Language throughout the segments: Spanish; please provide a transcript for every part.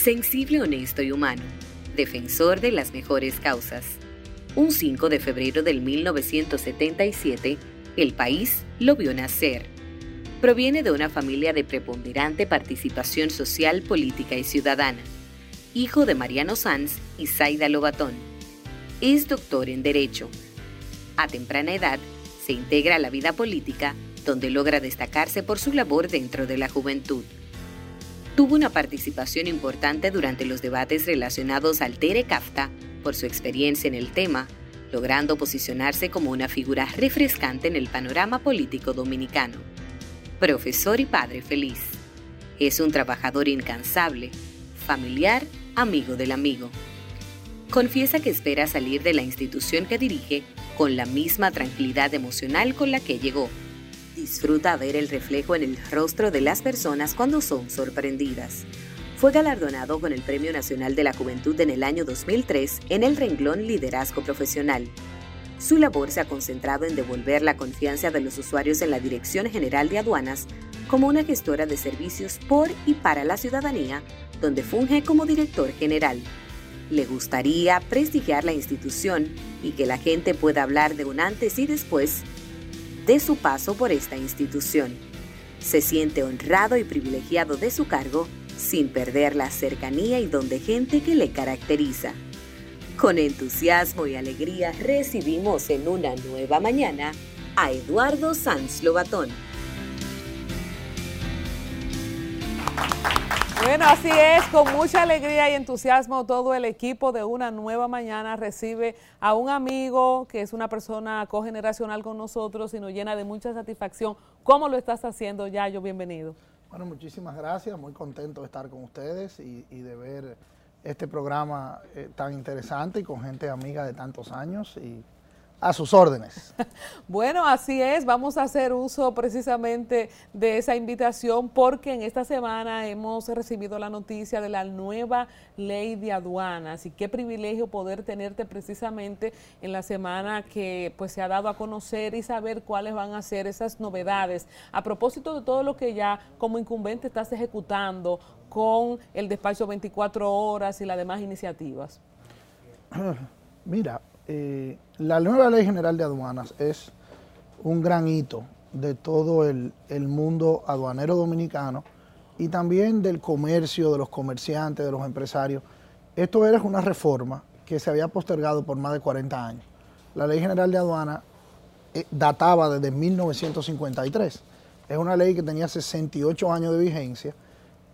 sensible, honesto y humano, defensor de las mejores causas. Un 5 de febrero del 1977, el país lo vio nacer. Proviene de una familia de preponderante participación social, política y ciudadana. Hijo de Mariano Sanz y Zaida Lobatón. Es doctor en Derecho. A temprana edad, se integra a la vida política, donde logra destacarse por su labor dentro de la juventud. Tuvo una participación importante durante los debates relacionados al Tere Kafta por su experiencia en el tema, logrando posicionarse como una figura refrescante en el panorama político dominicano. Profesor y padre feliz. Es un trabajador incansable, familiar, amigo del amigo. Confiesa que espera salir de la institución que dirige con la misma tranquilidad emocional con la que llegó. Disfruta ver el reflejo en el rostro de las personas cuando son sorprendidas fue galardonado con el Premio Nacional de la Juventud en el año 2003 en el renglón Liderazgo Profesional. Su labor se ha concentrado en devolver la confianza de los usuarios en la Dirección General de Aduanas como una gestora de servicios por y para la ciudadanía, donde funge como director general. Le gustaría prestigiar la institución y que la gente pueda hablar de un antes y después de su paso por esta institución. Se siente honrado y privilegiado de su cargo sin perder la cercanía y don de gente que le caracteriza. Con entusiasmo y alegría recibimos en una nueva mañana a Eduardo Sanz Lobatón. Bueno, así es, con mucha alegría y entusiasmo todo el equipo de una nueva mañana recibe a un amigo que es una persona cogeneracional con nosotros y nos llena de mucha satisfacción. ¿Cómo lo estás haciendo, Yayo? Bienvenido. Bueno, muchísimas gracias, muy contento de estar con ustedes y, de ver este programa eh, tan interesante y con gente amiga de tantos años y a sus órdenes. Bueno, así es. Vamos a hacer uso precisamente de esa invitación porque en esta semana hemos recibido la noticia de la nueva ley de aduanas y qué privilegio poder tenerte precisamente en la semana que pues se ha dado a conocer y saber cuáles van a ser esas novedades. A propósito de todo lo que ya como incumbente estás ejecutando con el despacho 24 horas y las demás iniciativas. Mira, eh, la nueva ley general de aduanas es un gran hito de todo el, mundo aduanero dominicano y también del comercio, de los comerciantes, de los empresarios. Esto era una reforma que se había postergado por más de 40 años. La ley general de aduanas eh, databa desde 1953. Es una ley que tenía 68 años de vigencia,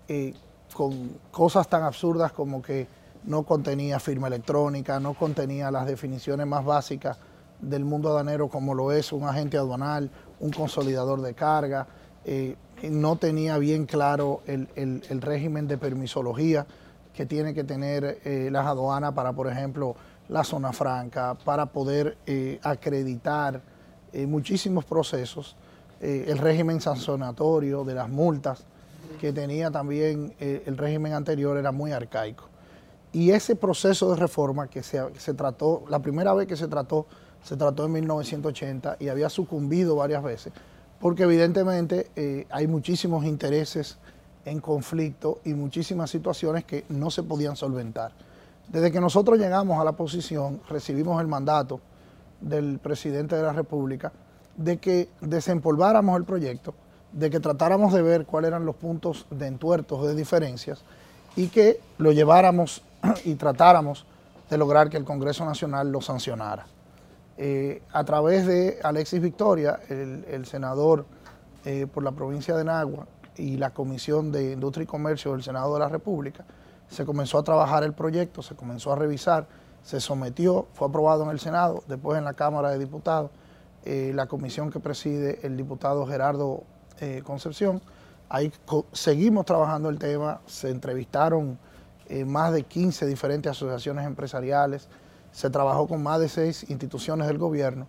eh, con cosas tan absurdas como que no contenía firma electrónica, no contenía las definiciones más básicas del mundo aduanero como lo es un agente aduanal, un consolidador de carga, eh, no tenía bien claro el, régimen de permisología que tiene que tener eh, las aduanas para, por ejemplo, la zona franca, para poder eh, acreditar muchísimos procesos, el régimen sancionatorio de las multas que tenía también el régimen anterior era muy arcaico. Y ese proceso de reforma que se, trató, la primera vez que se trató, se trató en 1980 y había sucumbido varias veces, porque evidentemente eh, hay muchísimos intereses en conflicto y muchísimas situaciones que no se podían solventar. Desde que nosotros llegamos a la posición, recibimos el mandato del presidente de la República de que desempolváramos el proyecto, de que tratáramos de ver cuáles eran los puntos de entuertos, de diferencias, y que lo lleváramos y tratáramos de lograr que el Congreso Nacional lo sancionara. Eh, a través de Alexis Victoria, el, senador eh, por la provincia de Nagua y la Comisión de Industria y Comercio del Senado de la República, se comenzó a trabajar el proyecto, se comenzó a revisar, se sometió, fue aprobado en el Senado, después en la Cámara de Diputados, eh, la comisión que preside el diputado Gerardo Concepción. Ahí seguimos trabajando el tema, se entrevistaron eh, más de 15 diferentes asociaciones empresariales, se trabajó con más de seis instituciones del gobierno,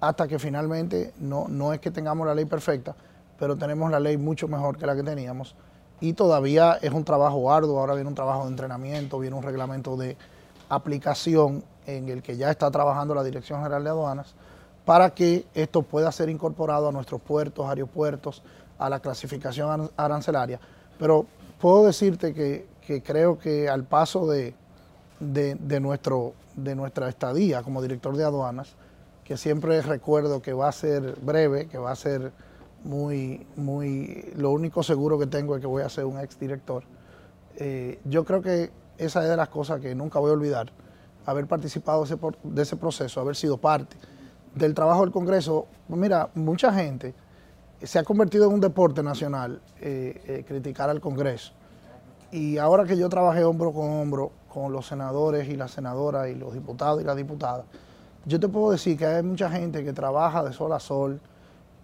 hasta que finalmente no, no es que tengamos la ley perfecta, pero tenemos la ley mucho mejor que la que teníamos. Y todavía es un trabajo arduo, ahora viene un trabajo de entrenamiento, viene un reglamento de aplicación en el que ya está trabajando la Dirección General de Aduanas, para que esto pueda ser incorporado a nuestros puertos, aeropuertos, a la clasificación arancelaria. Pero puedo decirte que, que creo que al paso de, de, nuestro, de nuestra estadía como director de aduanas, que siempre recuerdo que va a ser breve, que va a ser muy, muy, lo único seguro que tengo es que voy a ser un exdirector. Eh, yo creo que esa es de las cosas que nunca voy a olvidar, haber participado de ese, proceso, haber sido parte del trabajo del Congreso. Mira, mucha gente se ha convertido en un deporte nacional eh, eh, criticar al Congreso. Y ahora que yo trabajé hombro con hombro con los senadores y las senadoras y los diputados y las diputadas, yo te puedo decir que hay mucha gente que trabaja de sol a sol,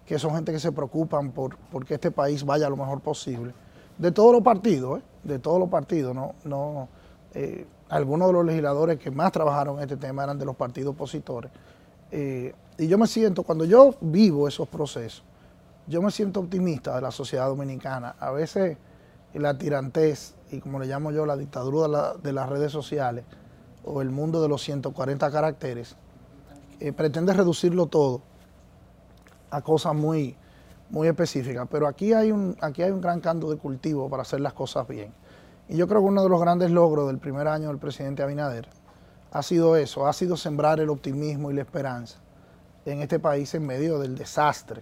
que son gente que se preocupan por, que este país vaya lo mejor posible. De todos los partidos, ¿eh? de todos los partidos, no, no eh, algunos de los legisladores que más trabajaron en este tema eran de los partidos opositores. Eh, y yo me siento, cuando yo vivo esos procesos, yo me siento optimista de la sociedad dominicana. A veces la tirantez y como le llamo yo la dictadura de, las redes sociales o el mundo de los 140 caracteres, pretende reducirlo todo a cosas muy, muy específicas. Pero aquí hay, un, aquí hay un gran canto de cultivo para hacer las cosas bien. Y yo creo que uno de los grandes logros del primer año del presidente Abinader ha sido eso, ha sido sembrar el optimismo y la esperanza en este país en medio del desastre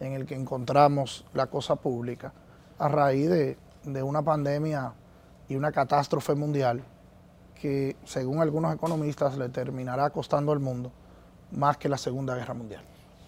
en el que encontramos la cosa pública a raíz de, de una pandemia y una catástrofe mundial que, según algunos economistas, le terminará costando al mundo más que la Segunda Guerra Mundial.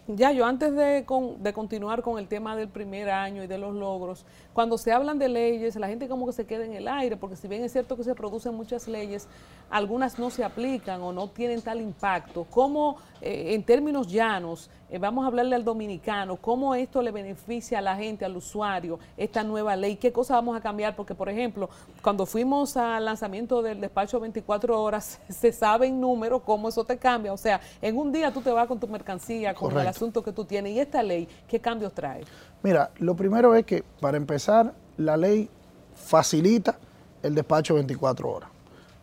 Ya, yo antes de, de, continuar con el tema del primer año y de los logros, cuando se hablan de leyes, la gente como que se queda en el aire, porque si bien es cierto que se producen muchas leyes, algunas no se aplican o no tienen tal impacto. ¿Cómo, eh, en términos llanos, eh, vamos a hablarle al dominicano, cómo esto le beneficia a la gente, al usuario, esta nueva ley? ¿Qué cosas vamos a cambiar? Porque, por ejemplo, cuando fuimos al lanzamiento del despacho 24 horas, se sabe en número cómo eso te cambia. O sea, en un día tú te vas con tu mercancía, con el asunto que tú tienes. ¿Y esta ley qué cambios trae? Mira, lo primero es que, para empezar, la ley facilita el despacho 24 horas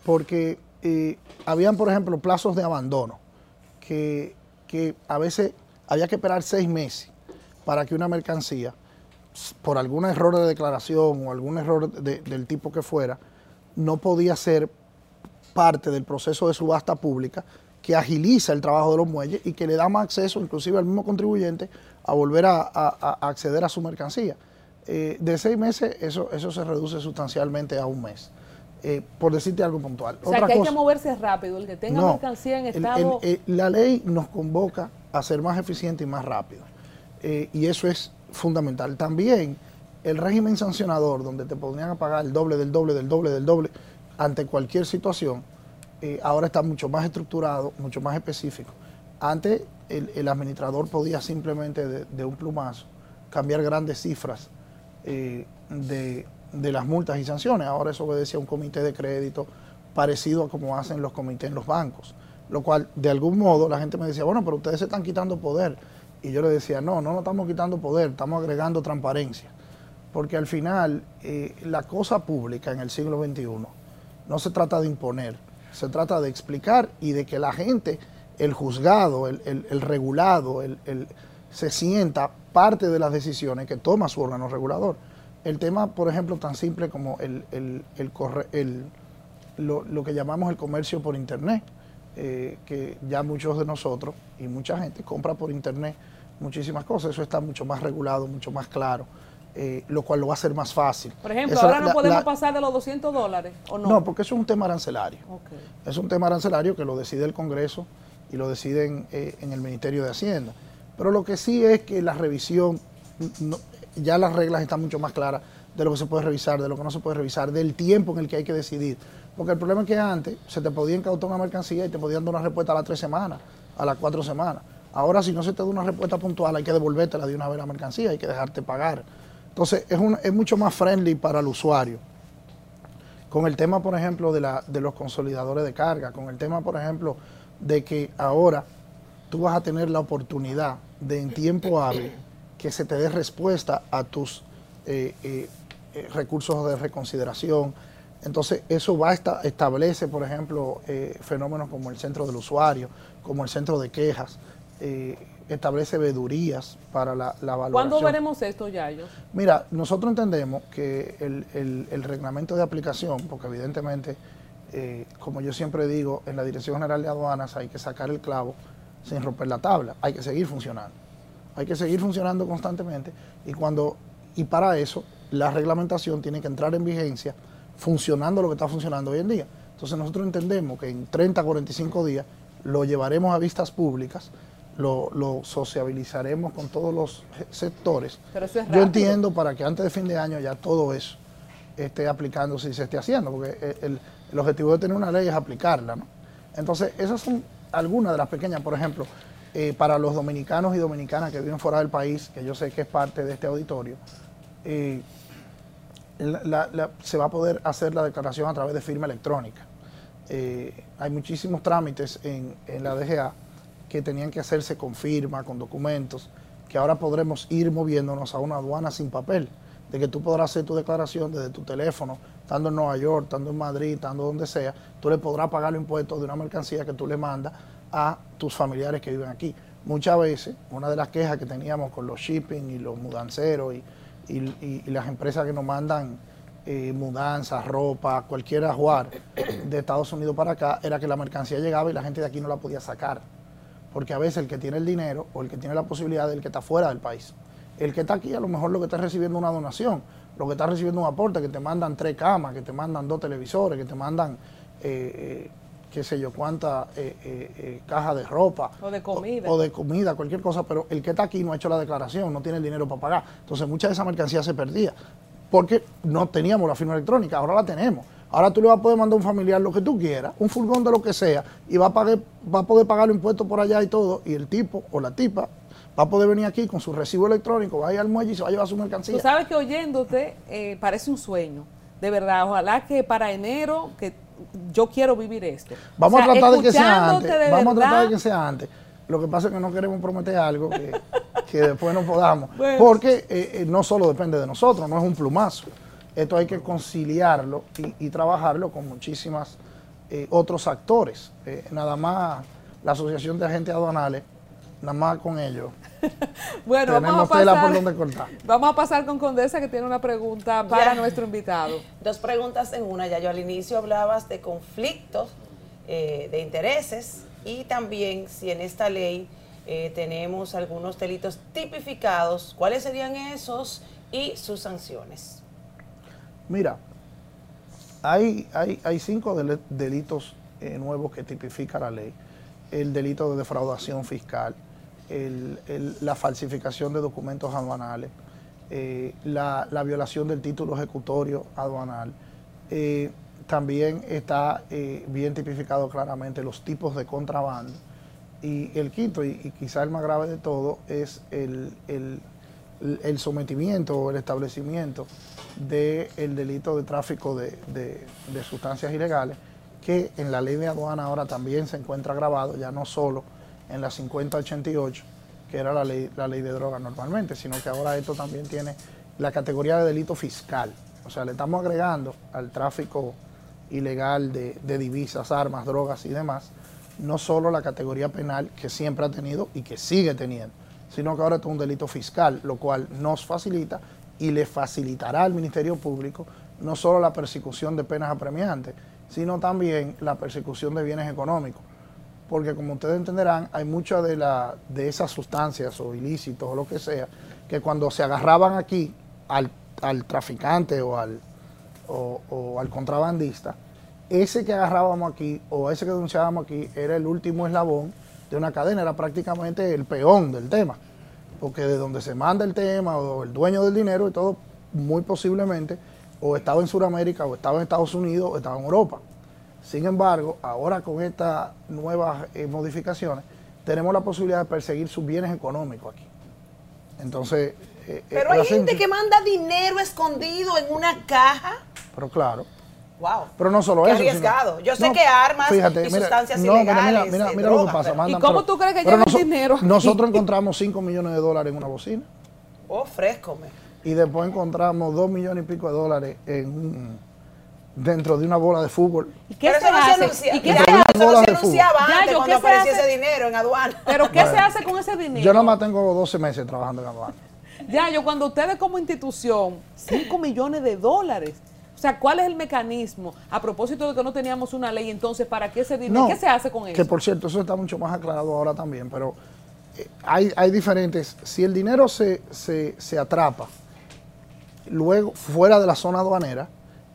porque eh, habían, por ejemplo, plazos de abandono, que, a veces había que esperar seis meses para que una mercancía, por algún error de declaración o algún error del tipo que fuera, no podía ser parte del proceso de subasta pública que agiliza el trabajo de los muelles y que le da más acceso inclusive al mismo contribuyente a volver a, acceder a su mercancía. Eh, de seis meses eso, eso se reduce sustancialmente a un mes. Eh, por decirte algo puntual. O sea, que hay que moverse rápido, el que tenga mercancía en estado... Eh, la ley nos convoca a ser más eficiente y más rápido. Eh, y eso es fundamental. También el régimen sancionador, donde te podrían a pagar el doble del doble del doble del doble ante cualquier situación, ahora está mucho más estructurado, mucho más específico. Antes el, administrador podía simplemente de, un plumazo cambiar grandes cifras de de las multas y sanciones. Ahora eso obedece a un comité de crédito parecido a como hacen los comités en los bancos. Lo cual, de algún modo, la gente me decía, bueno, pero ustedes se están quitando poder. Y yo le decía, no, no nos estamos quitando poder, estamos agregando transparencia. Porque al final, eh, la cosa pública en el siglo XXI no se trata de imponer, se trata de explicar y de que la gente, el juzgado, el, regulado, el, se sienta parte de las decisiones que toma su órgano regulador. El tema, por ejemplo, tan simple como el, el, el, lo, que llamamos el comercio por Internet, eh, que ya muchos de nosotros y mucha gente compra por Internet muchísimas cosas, eso está mucho más regulado, mucho más claro. Eh, lo cual lo va a hacer más fácil. Por ejemplo, ahora no podemos pasar de los 200 dólares, ¿o no? No, porque eso es un tema arancelario. Es un tema arancelario que lo decide el Congreso y lo deciden eh, en el Ministerio de Hacienda. Pero lo que sí es que la revisión ya las reglas están mucho más claras de lo que se puede revisar, de lo que no se puede revisar, del tiempo en el que hay que decidir. Porque el problema es que antes se te podía incautar una mercancía y te podían dar una respuesta a las tres semanas, a las cuatro semanas. Ahora, si no se te da una respuesta puntual, hay que devolvértela de una vez la mercancía, hay que dejarte pagar. Entonces, es, mucho más friendly para el usuario. Con el tema, por ejemplo, de, la, de los consolidadores de carga, con el tema, por ejemplo, de que ahora tú vas a tener la oportunidad de en tiempo hábil que se te dé respuesta a tus eh, eh, eh, recursos de reconsideración. Entonces, eso va a establece, por ejemplo, fenómenos como el centro del usuario, como el centro de quejas, establece vedurías para la, la valoración. ¿Cuándo veremos esto, Yayo? Mira, nosotros entendemos que el, reglamento de aplicación, porque evidentemente, como yo siempre digo, en la Dirección General de Aduanas hay que sacar el clavo sin romper la tabla, hay que seguir funcionando. Hay que seguir funcionando constantemente y cuando y para eso la reglamentación tiene que entrar en vigencia funcionando lo que está funcionando hoy en día. Entonces nosotros entendemos que en 30, 45 días lo llevaremos a vistas públicas, lo, sociabilizaremos con todos los sectores. Yo entiendo para que antes de fin de año ya todo eso esté aplicándose y se esté haciendo, porque el, objetivo de tener una ley es aplicarla. ¿no? Entonces, esas son algunas de las pequeñas, por ejemplo, eh, para los dominicanos y dominicanas que viven fuera del país, que yo sé que es parte de este auditorio, eh, se va a poder hacer la declaración a través de firma electrónica. Eh, hay muchísimos trámites en, la DGA que tenían que hacerse con firma, con documentos, que ahora podremos ir moviéndonos a una aduana sin papel, de que tú podrás hacer tu declaración desde tu teléfono, estando en Nueva York, estando en Madrid, estando donde sea, tú le podrás pagar los impuestos de una mercancía que tú le mandas a tus familiares que viven aquí. Muchas veces, una de las quejas que teníamos con los shipping y los mudanceros y, y, las empresas que nos mandan eh, mudanzas, ropa, cualquier ajuar de Estados Unidos para acá, era que la mercancía llegaba y la gente de aquí no la podía sacar. Porque a veces el que tiene el dinero o el que tiene la posibilidad es el que está fuera del país. El que está aquí a lo mejor lo que está recibiendo una donación, lo que está recibiendo un aporte, que te mandan tres camas, que te mandan dos televisores, que te mandan eh, eh, qué sé yo, cuántas eh, eh, eh, cajas de ropa. O de comida. O, de comida, cualquier cosa, pero el que está aquí no ha hecho la declaración, no tiene el dinero para pagar. Entonces mucha de esa mercancía se perdía, porque no teníamos la firma electrónica, ahora la tenemos. Ahora tú le vas a poder mandar a un familiar lo que tú quieras, un furgón de lo que sea, y va a, pagar, va a poder pagar los impuestos por allá y todo, y el tipo o la tipa va a poder venir aquí con su recibo electrónico, va a ir al muelle y se va a llevar su mercancía. Tú sabes que oyéndote parece un sueño, de verdad. Ojalá que para enero, que yo quiero vivir esto. Vamos a tratar de que sea antes. Vamos a tratar de que sea antes. Lo que pasa es que no queremos prometer algo que, después no podamos. Porque eh, eh, no solo depende de nosotros, no es un plumazo. Esto hay que conciliarlo y, trabajarlo con muchísimas eh, otros actores. nada más la Asociación de Agentes Aduanales, nada más con ellos bueno, vamos a, pasar, vamos a pasar con Condesa que tiene una pregunta para nuestro invitado. Dos preguntas en una. Ya yo al inicio hablabas de conflictos eh, de intereses y también si en esta ley eh, tenemos algunos delitos tipificados, ¿cuáles serían esos y sus sanciones? Mira, hay, hay, hay cinco delitos eh, nuevos que tipifica la ley. El delito de defraudación fiscal, la falsificación de documentos aduanales, eh, la, violación del título ejecutorio aduanal. Eh, también está eh, bien tipificado claramente los tipos de contrabando. Y el quinto, y, quizá el más grave de todo, es el, sometimiento o el establecimiento del delito de tráfico de, de sustancias ilegales, que en la ley de aduana ahora también se encuentra grabado, ya no solo en la 5088, que era la ley, la ley de drogas normalmente, sino que ahora esto también tiene la categoría de delito fiscal. O sea, le estamos agregando al tráfico ilegal de, divisas, armas, drogas y demás, no solo la categoría penal que siempre ha tenido y que sigue teniendo, sino que ahora es un delito fiscal, lo cual nos facilita y le facilitará al Ministerio Público no solo la persecución de penas apremiantes, sino también la persecución de bienes económicos porque como ustedes entenderán, hay muchas de, de esas sustancias o ilícitos o lo que sea, que cuando se agarraban aquí al, traficante o al, o, al contrabandista, ese que agarrábamos aquí o ese que denunciábamos aquí era el último eslabón de una cadena, era prácticamente el peón del tema, porque de donde se manda el tema o el dueño del dinero y todo, muy posiblemente o estaba en Sudamérica o estaba en Estados Unidos o estaba en Europa. Sin embargo, ahora con estas nuevas eh, modificaciones, tenemos la posibilidad de perseguir sus bienes económicos aquí. Entonces... Eh, eh, pero hay gente que manda dinero escondido en una caja. Pero claro. Wow. Pero no solo eso. arriesgado. Yo sé que armas y sustancias ilegales. Mira, mira, lo que pasa. ¿Y cómo tú crees que llega el dinero? Nosotros encontramos 5 millones de dólares en una bocina. Oh, fresco. Y después encontramos 2 millones y pico de dólares en un dentro de una bola de fútbol. ¿Y qué Pero se eso no se hace? anuncia- ¿Y qué ya, se Dentro de hace? una eso no se anunciaba Ya, antes yo, cuando ¿qué se aparecía ese dinero en aduana. ¿Pero qué se hace con ese dinero? Yo nada más tengo 12 meses trabajando en aduana. Ya, yo cuando ustedes como institución, 5 millones de dólares. O sea, ¿cuál es el mecanismo? A propósito de que no teníamos una ley, entonces, ¿para qué ese dinero? No, ¿Qué se hace con eso? Que por cierto, eso está mucho más aclarado ahora también, pero eh, hay, hay diferentes. Si el dinero se, se, se atrapa luego fuera de la zona aduanera,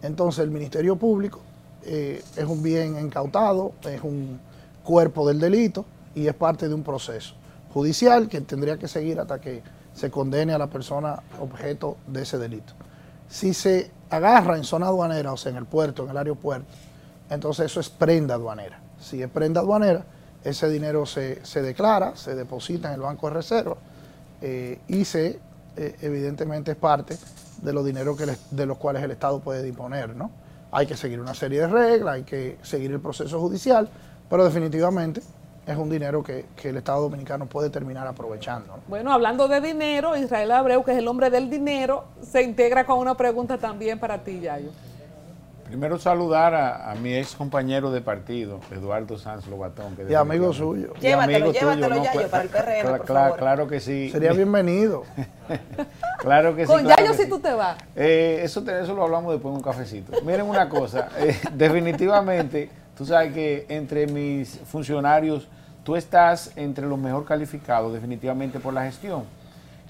entonces el Ministerio Público eh, es un bien incautado, es un cuerpo del delito y es parte de un proceso judicial que tendría que seguir hasta que se condene a la persona objeto de ese delito. Si se agarra en zona aduanera, o sea, en el puerto, en el aeropuerto, entonces eso es prenda aduanera. Si es prenda aduanera, ese dinero se, se declara, se deposita en el Banco de Reserva eh, y se, eh, evidentemente, es parte de los dineros que el- de los cuales el Estado puede disponer. ¿no? Hay que seguir una serie de reglas, hay que seguir el proceso judicial, pero definitivamente es un dinero que, que el Estado dominicano puede terminar aprovechando. ¿no? Bueno, hablando de dinero, Israel Abreu, que es el hombre del dinero, se integra con una pregunta también para ti, Yayo. Primero saludar a, a mi ex compañero de partido, Eduardo Sanz Lobatón. que Y amigo suyo. Y Llévatelo, amigo llévatelo, tuyo, Yayo, Cla- para el PRM, cla- por favor. Claro que sí. Sería bienvenido. Claro que sí. Con claro Yayo si tú te vas. Eh, eso, te- eso lo hablamos después en un cafecito. Miren una cosa, eh, definitivamente, tú sabes que entre mis funcionarios, tú estás entre los mejor calificados definitivamente por la gestión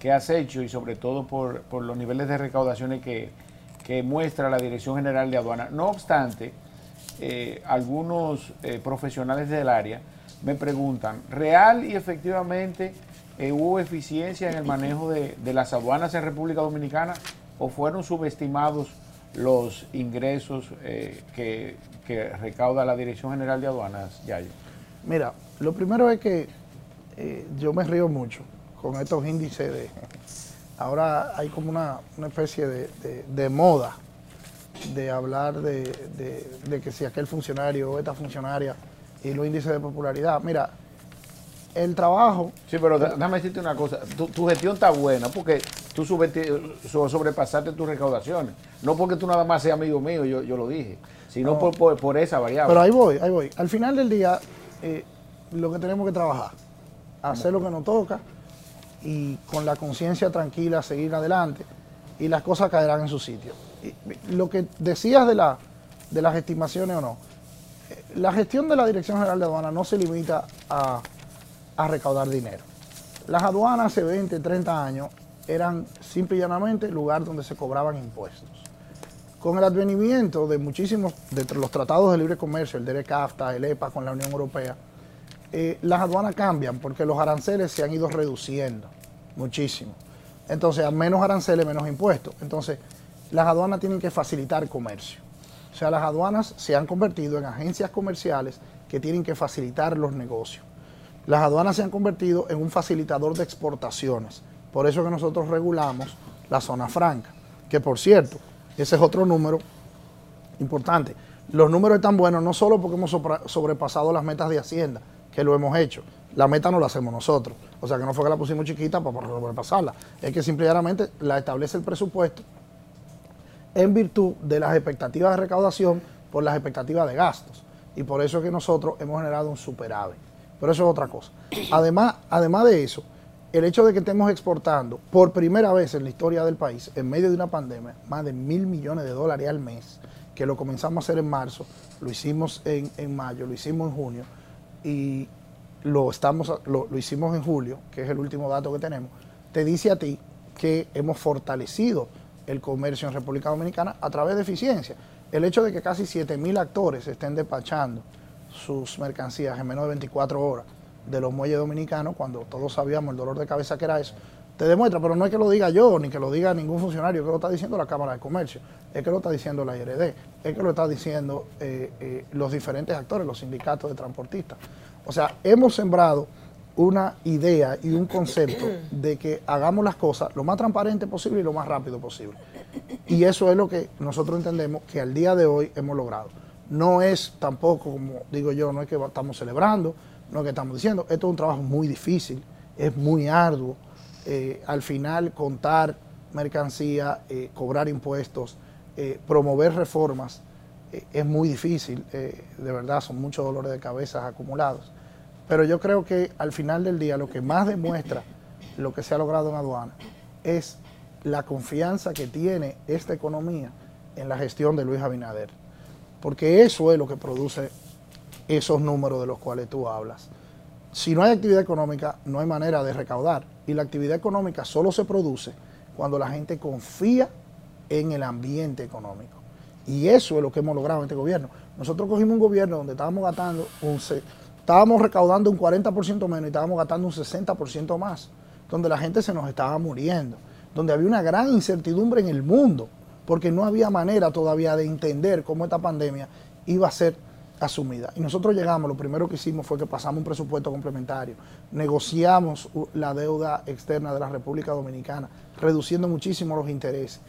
que has hecho y sobre todo por, por los niveles de recaudaciones que, que muestra la Dirección General de Aduana. No obstante, eh, algunos eh, profesionales del área me preguntan, ¿real y efectivamente eh, hubo eficiencia en el manejo de, las aduanas en República Dominicana o fueron subestimados los ingresos que, que recauda la Dirección General de Aduanas, Yayo? Mira, lo primero es que yo me río mucho con estos índices de... Ahora hay como una, una especie de, de- de moda de hablar de, de- que si aquel funcionario o esta funcionaria y los índices de popularidad. Mira, el trabajo, Sí, pero déjame decirte una cosa, tu, tu gestión está buena porque tú sobrepasaste tus recaudaciones, no porque tú nada más seas amigo mío, yo, yo lo dije, sino por, por, por esa variable. pero ahí voy, ahí voy. Al final del día, eh, lo que tenemos que trabajar, hacer lo que nos toca y con la conciencia tranquila seguir adelante y las cosas caerán en su sitio. Lo que decías de, la, de las estimaciones o no, eh, la gestión de la Dirección General de Aduanas no se limita a, a recaudar dinero. Las aduanas hace 20, 30 años eran simple y llanamente lugar donde se cobraban impuestos. Con el advenimiento de muchísimos, de los tratados de libre comercio, el DERECAFTA, el EPA con la Unión Europea, eh, las aduanas cambian porque los aranceles se han ido reduciendo muchísimo. Entonces, a menos aranceles, menos impuestos. Entonces, las aduanas tienen que facilitar comercio. O sea, las aduanas se han convertido en agencias comerciales que tienen que facilitar los negocios. Las aduanas se han convertido en un facilitador de exportaciones. Por eso que nosotros regulamos la zona franca. Que por cierto, ese es otro número importante. Los números están buenos no solo porque hemos sobrepasado las metas de Hacienda, que lo hemos hecho. La meta no la hacemos nosotros. O sea que no fue que la pusimos chiquita para sobrepasarla. Es que simplemente la establece el presupuesto en virtud de las expectativas de recaudación por las expectativas de gastos. Y por eso es que nosotros hemos generado un superávit. Pero eso es otra cosa. Además, además de eso, el hecho de que estemos exportando por primera vez en la historia del país, en medio de una pandemia, más de mil millones de dólares al mes, que lo comenzamos a hacer en marzo, lo hicimos en, en mayo, lo hicimos en junio y lo, estamos, lo, lo hicimos en julio, que es el último dato que tenemos, te dice a ti que hemos fortalecido el comercio en República Dominicana a través de eficiencia. El hecho de que casi 7.000 actores estén despachando sus mercancías en menos de 24 horas de los muelles dominicanos, cuando todos sabíamos el dolor de cabeza que era eso, te demuestra, pero no es que lo diga yo, ni que lo diga ningún funcionario, es que lo está diciendo la Cámara de Comercio, es que lo está diciendo la IRD, es que lo está diciendo eh, eh, los diferentes actores, los sindicatos de transportistas. O sea, hemos sembrado una idea y un concepto de que hagamos las cosas lo más transparente posible y lo más rápido posible. Y eso es lo que nosotros entendemos que al día de hoy hemos logrado. No es tampoco, como digo yo, no es que estamos celebrando, no es que estamos diciendo, esto es un trabajo muy difícil, es muy arduo. Eh, al final, contar mercancía, eh, cobrar impuestos, eh, promover reformas, es muy difícil, de verdad, son muchos dolores de cabeza acumulados. Pero yo creo que al final del día lo que más demuestra lo que se ha logrado en aduana es la confianza que tiene esta economía en la gestión de Luis Abinader. Porque eso es lo que produce esos números de los cuales tú hablas. Si no hay actividad económica, no hay manera de recaudar. Y la actividad económica solo se produce cuando la gente confía en el ambiente económico. Y eso es lo que hemos logrado en este gobierno. Nosotros cogimos un gobierno donde estábamos gastando un, estábamos recaudando un 40% menos y estábamos gastando un 60% más, donde la gente se nos estaba muriendo, donde había una gran incertidumbre en el mundo, porque no había manera todavía de entender cómo esta pandemia iba a ser asumida. Y nosotros llegamos, lo primero que hicimos fue que pasamos un presupuesto complementario, negociamos la deuda externa de la República Dominicana, reduciendo muchísimo los intereses.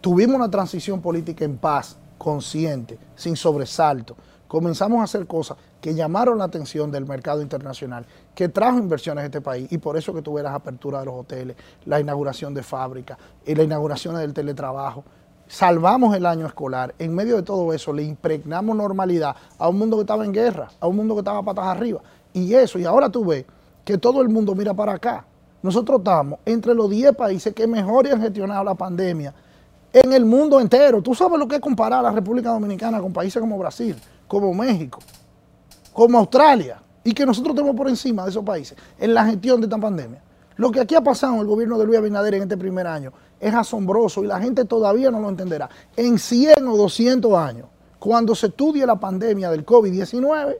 Tuvimos una transición política en paz, consciente, sin sobresalto. Comenzamos a hacer cosas que llamaron la atención del mercado internacional, que trajo inversiones a este país y por eso que tuve las aperturas de los hoteles, la inauguración de fábricas y la inauguración del teletrabajo salvamos el año escolar, en medio de todo eso le impregnamos normalidad a un mundo que estaba en guerra, a un mundo que estaba patas arriba. Y eso, y ahora tú ves que todo el mundo mira para acá. Nosotros estamos entre los 10 países que mejor han gestionado la pandemia en el mundo entero. Tú sabes lo que es comparar a la República Dominicana con países como Brasil, como México, como Australia, y que nosotros estemos por encima de esos países en la gestión de esta pandemia. Lo que aquí ha pasado en el gobierno de Luis Abinader en este primer año es asombroso y la gente todavía no lo entenderá. En 100 o 200 años, cuando se estudie la pandemia del COVID-19,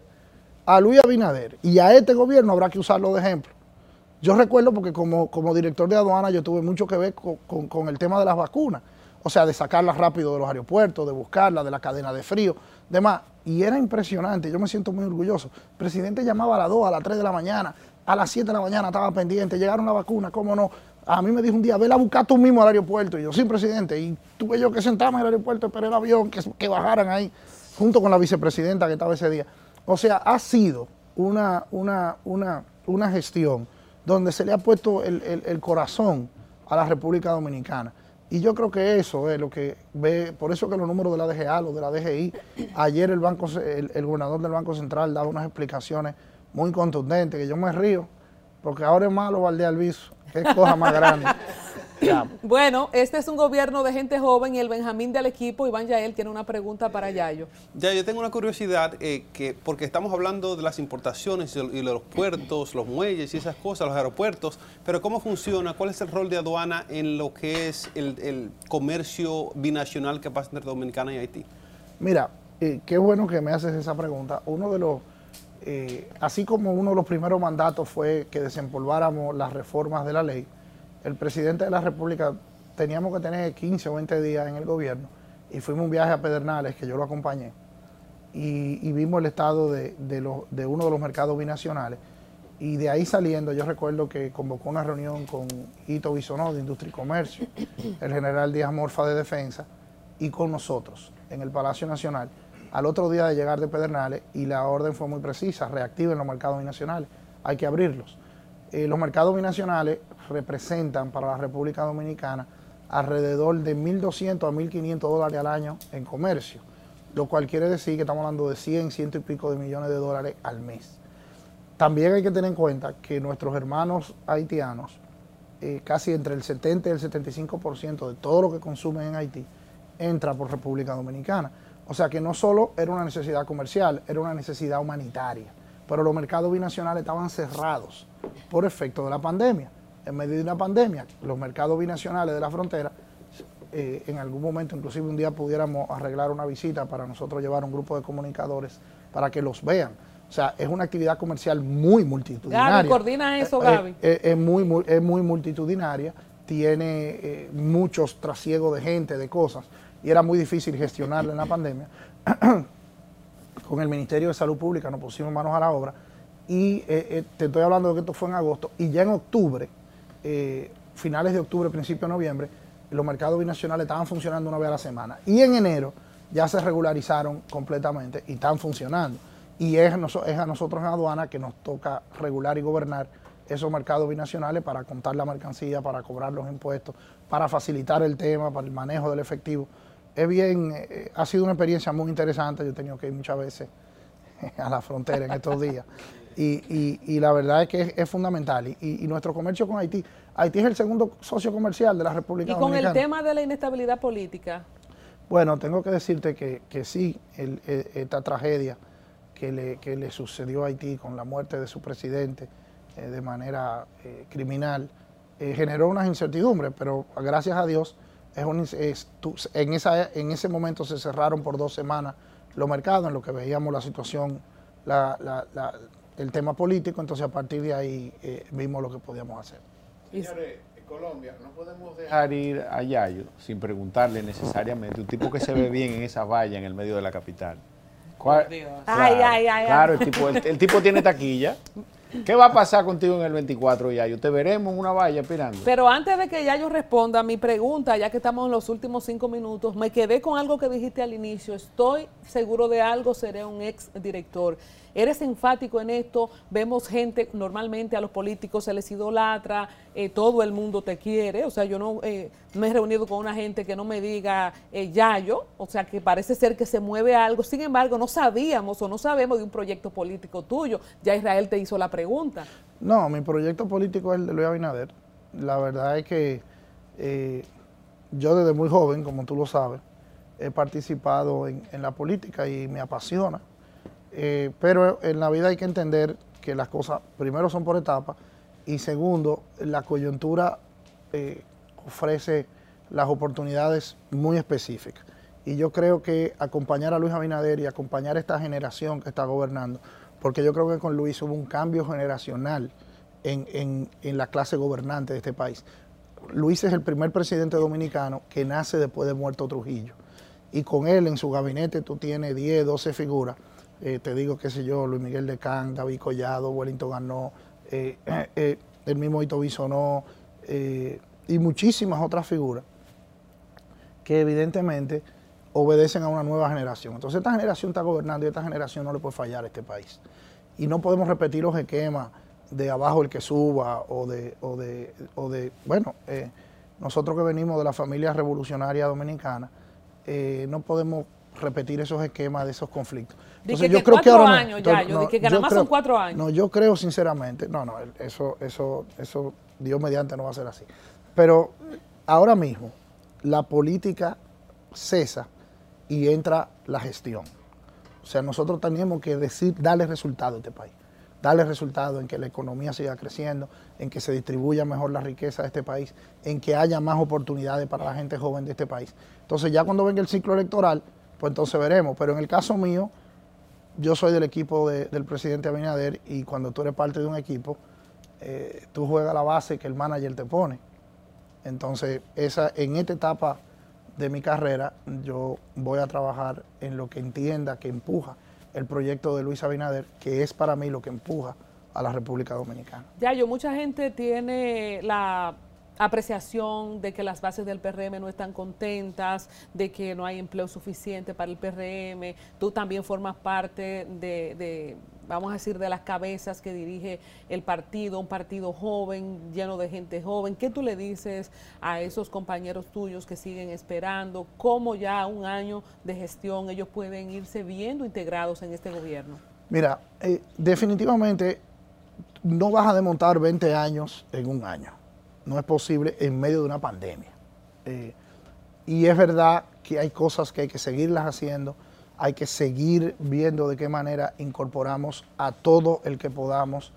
a Luis Abinader y a este gobierno habrá que usarlo de ejemplo. Yo recuerdo porque como, como director de aduana yo tuve mucho que ver con, el tema de las vacunas, o sea, de sacarlas rápido de los aeropuertos, de buscarlas, de la cadena de frío, demás. Y era impresionante, yo me siento muy orgulloso. El presidente llamaba a las 2, a las 3 de la mañana, a las 7 de la mañana estaba pendiente, llegaron las vacunas, cómo no, a mí me dijo un día, vela a buscar tú mismo al aeropuerto. Y yo, sí, presidente. Y tuve yo que sentarme en el aeropuerto, esperar el avión, que, que bajaran ahí, junto con la vicepresidenta que estaba ese día. O sea, ha sido una, una, una, una gestión donde se le ha puesto el, corazón a la República Dominicana. Y yo creo que eso es lo que ve, por eso que los números de la DGA, los de la DGI, ayer el, banco, el, el gobernador del Banco Central daba unas explicaciones muy contundentes, que yo me río, porque ahora es malo Valdés Alviso Qué cosa más grande. Bueno, este es un gobierno de gente joven y el Benjamín del equipo, Iván Yael, tiene una pregunta para Yayo. Ya, yo tengo una curiosidad, eh, que porque estamos hablando de las importaciones y los puertos, los muelles y esas cosas, los aeropuertos, pero ¿cómo funciona? ¿Cuál es el rol de aduana en lo que es el, comercio binacional que pasa entre Dominicana y Haití? Mira, eh, qué bueno que me haces esa pregunta. Uno de los eh, así como uno de los primeros mandatos fue que desempolváramos las reformas de la ley, el presidente de la República teníamos que tener 15 o 20 días en el gobierno y fuimos un viaje a Pedernales, que yo lo acompañé, y, vimos el estado de, uno de los mercados binacionales. Y de ahí saliendo, yo recuerdo que convocó una reunión con Ito Bisonó de Industria y Comercio, el general Díaz Morfa de Defensa, y con nosotros en el Palacio Nacional al otro día de llegar de Pedernales y la orden fue muy precisa, reactiven los mercados binacionales, hay que abrirlos. Eh, los mercados binacionales representan para la República Dominicana alrededor de 1.200 a 1.500 dólares al año en comercio, lo cual quiere decir que estamos hablando de 100, ciento y pico de millones de dólares al mes. También hay que tener en cuenta que nuestros hermanos haitianos, eh, casi entre el 70 y el 75% de todo lo que consumen en Haití, entra por República Dominicana. O sea que no solo era una necesidad comercial, era una necesidad humanitaria. Pero los mercados binacionales estaban cerrados por efecto de la pandemia. En medio de una pandemia, los mercados binacionales de la frontera, eh, en algún momento, inclusive un día pudiéramos arreglar una visita para nosotros llevar un grupo de comunicadores para que los vean. O sea, es una actividad comercial muy multitudinaria. Gaby, coordina eso, eh, eh, Gaby. Es, muy, es muy multitudinaria, tiene muchos trasiegos de gente, de cosas y era muy difícil gestionarla en la pandemia. Con el Ministerio de Salud Pública nos pusimos manos a la obra y eh, eh, te estoy hablando de que esto fue en agosto y ya en octubre, eh, finales de octubre, principio de noviembre, los mercados binacionales estaban funcionando una vez a la semana y en enero ya se regularizaron completamente y están funcionando. Y es, es a nosotros en aduana que nos toca regular y gobernar esos mercados binacionales para contar la mercancía, para cobrar los impuestos, para facilitar el tema, para el manejo del efectivo es bien, eh, ha sido una experiencia muy interesante. Yo he tenido que ir muchas veces a la frontera en estos días. Y, la verdad es que es, fundamental. Y, nuestro comercio con Haití, Haití es el segundo socio comercial de la República Dominicana. Y con el tema de la inestabilidad política. Bueno, tengo que decirte que, sí, e, esta tragedia que le, sucedió a Haití con la muerte de su presidente eh, de manera eh, criminal eh, generó unas incertidumbres, pero gracias a Dios en, esa, en ese momento se cerraron por dos semanas los mercados en lo que veíamos la situación, el tema político, entonces a partir de ahí vimos lo que podíamos hacer. Señores, Colombia, no podemos dejar ir a Yayo sin preguntarle necesariamente, un tipo que se ve bien en esa valla en el medio de la capital. Claro, claro el, tipo, el, tipo tiene taquilla. ¿Qué va a pasar contigo en el 24, Yayo? ¿Te veremos en una valla aspirando? Pero antes de que Yayo responda mi pregunta, ya que estamos en los últimos cinco minutos, me quedé con algo que dijiste al inicio. Estoy seguro de algo, seré un ex director. Eres enfático en esto, vemos gente, normalmente a los políticos se les idolatra, eh, todo el mundo te quiere, o sea, yo no eh, me he reunido con una gente que no me diga eh, Yayo, o sea, que parece ser que se mueve algo, sin embargo, no sabíamos o no sabemos de un proyecto político tuyo, ya Israel te hizo la pregunta. No, mi proyecto político es el de Luis Abinader, la verdad es que eh, yo desde muy joven, como tú lo sabes, he participado en la política y me apasiona. Eh, pero en la vida hay que entender que las cosas, primero, son por etapas y segundo, la coyuntura eh, ofrece las oportunidades muy específicas. Y yo creo que acompañar a Luis Abinader y acompañar a esta generación que está gobernando, porque yo creo que con Luis hubo un cambio generacional en, en la clase gobernante de este país. Luis es el primer presidente dominicano que nace después de muerto Trujillo. Y con él en su gabinete tú tienes 10, 12 figuras eh, te digo, qué sé yo, Luis Miguel de Can, David Collado, Wellington Ganó, eh, eh, el mismo Ito Bisonó y muchísimas otras figuras que evidentemente obedecen a una nueva generación. Entonces esta generación está gobernando y esta generación no le puede fallar a este país. Y no podemos repetir los esquemas de abajo el que suba o de, o de, o de bueno, nosotros que venimos de la familia revolucionaria dominicana, no podemos repetir esos esquemas de esos conflictos. Entonces, yo creo que ahora años ya, yo que nada más son cuatro años. No, yo creo sinceramente, no, no, eso, eso, eso, Dios mediante no va a ser así. Pero ahora mismo la política cesa y entra la gestión. O sea, nosotros tenemos que decir, darle resultado a este país. Darle resultado en que la economía siga creciendo, en que se distribuya mejor la riqueza de este país, en que haya más oportunidades para la gente joven de este país. Entonces ya cuando venga el ciclo electoral, pues entonces veremos. Pero en el caso mío, yo soy del equipo del presidente Abinader y cuando tú eres parte de un equipo, eh, tú juegas la base que el manager te pone. Entonces, esa, en esta etapa de mi carrera, yo voy a trabajar en lo que entienda que empuja el proyecto de Luis Abinader, que es para mí lo que empuja a la República Dominicana. Ya, yo, mucha gente tiene la apreciación de que las bases del PRM no están contentas, de que no hay empleo suficiente para el PRM. Tú también formas parte de, vamos a decir, de las cabezas que dirige el partido, un partido joven, lleno de gente joven. ¿Qué tú le dices a esos compañeros tuyos que siguen esperando? ¿Cómo ya un año de gestión ellos pueden irse viendo integrados en este gobierno? Mira, eh, definitivamente no vas a desmontar 20 años en un año no es posible en medio de una pandemia. Eh, y es verdad que hay cosas que hay que seguirlas haciendo, hay que seguir viendo de qué manera incorporamos a todo el que podamos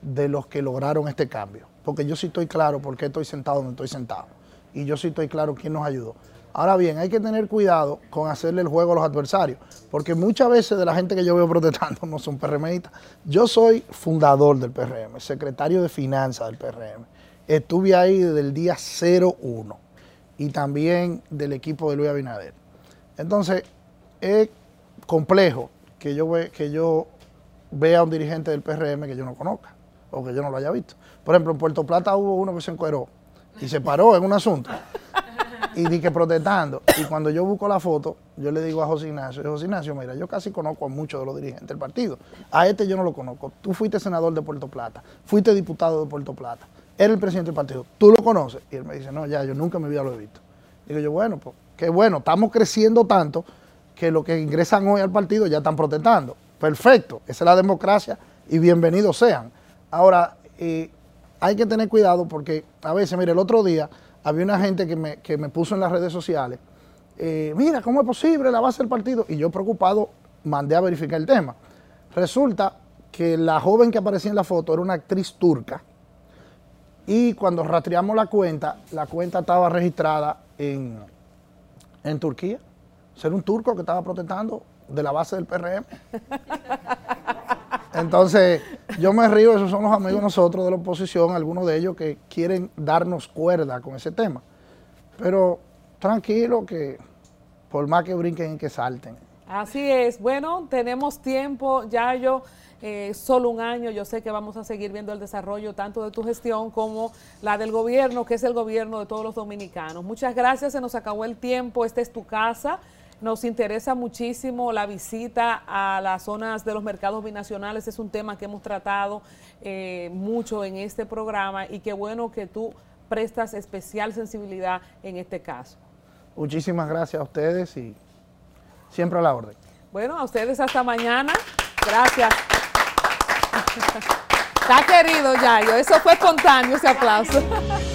de los que lograron este cambio. Porque yo sí estoy claro por qué estoy sentado donde estoy sentado. Y yo sí estoy claro quién nos ayudó. Ahora bien, hay que tener cuidado con hacerle el juego a los adversarios, porque muchas veces de la gente que yo veo protestando no son PRMistas. Yo soy fundador del PRM, secretario de finanzas del PRM Estuve ahí desde el día 01 y también del equipo de Luis Abinader. Entonces, es complejo que yo, ve, que yo vea a un dirigente del PRM que yo no conozca o que yo no lo haya visto. Por ejemplo, en Puerto Plata hubo uno que se encueró y se paró en un asunto y di que protestando. Y cuando yo busco la foto, yo le digo a José Ignacio, José Ignacio, mira, yo casi conozco a muchos de los dirigentes del partido. A este yo no lo conozco. Tú fuiste senador de Puerto Plata, fuiste diputado de Puerto Plata era el presidente del partido, ¿tú lo conoces? Y él me dice, no, ya, yo nunca en mi vida lo he visto. Digo yo, bueno, pues que bueno, estamos creciendo tanto que los que ingresan hoy al partido ya están protestando. Perfecto, esa es la democracia y bienvenidos sean. Ahora, eh, hay que tener cuidado porque a veces, mire, el otro día había una gente que me, que me puso en las redes sociales, eh, mira, ¿cómo es posible la base del partido? Y yo preocupado mandé a verificar el tema. Resulta que la joven que aparecía en la foto era una actriz turca y cuando rastreamos la cuenta, la cuenta estaba registrada en, en Turquía. Ser un turco que estaba protestando de la base del PRM. Entonces, yo me río, esos son los amigos nosotros de la oposición, algunos de ellos que quieren darnos cuerda con ese tema. Pero tranquilo que por más que brinquen y que salten. Así es. Bueno, tenemos tiempo, ya yo, eh, solo un año, yo sé que vamos a seguir viendo el desarrollo tanto de tu gestión como la del gobierno, que es el gobierno de todos los dominicanos. Muchas gracias, se nos acabó el tiempo, esta es tu casa. Nos interesa muchísimo la visita a las zonas de los mercados binacionales. Es un tema que hemos tratado eh, mucho en este programa y qué bueno que tú prestas especial sensibilidad en este caso. Muchísimas gracias a ustedes y siempre a la orden. Bueno, a ustedes hasta mañana. Gracias. Está querido, Yayo. Eso fue espontáneo ese aplauso.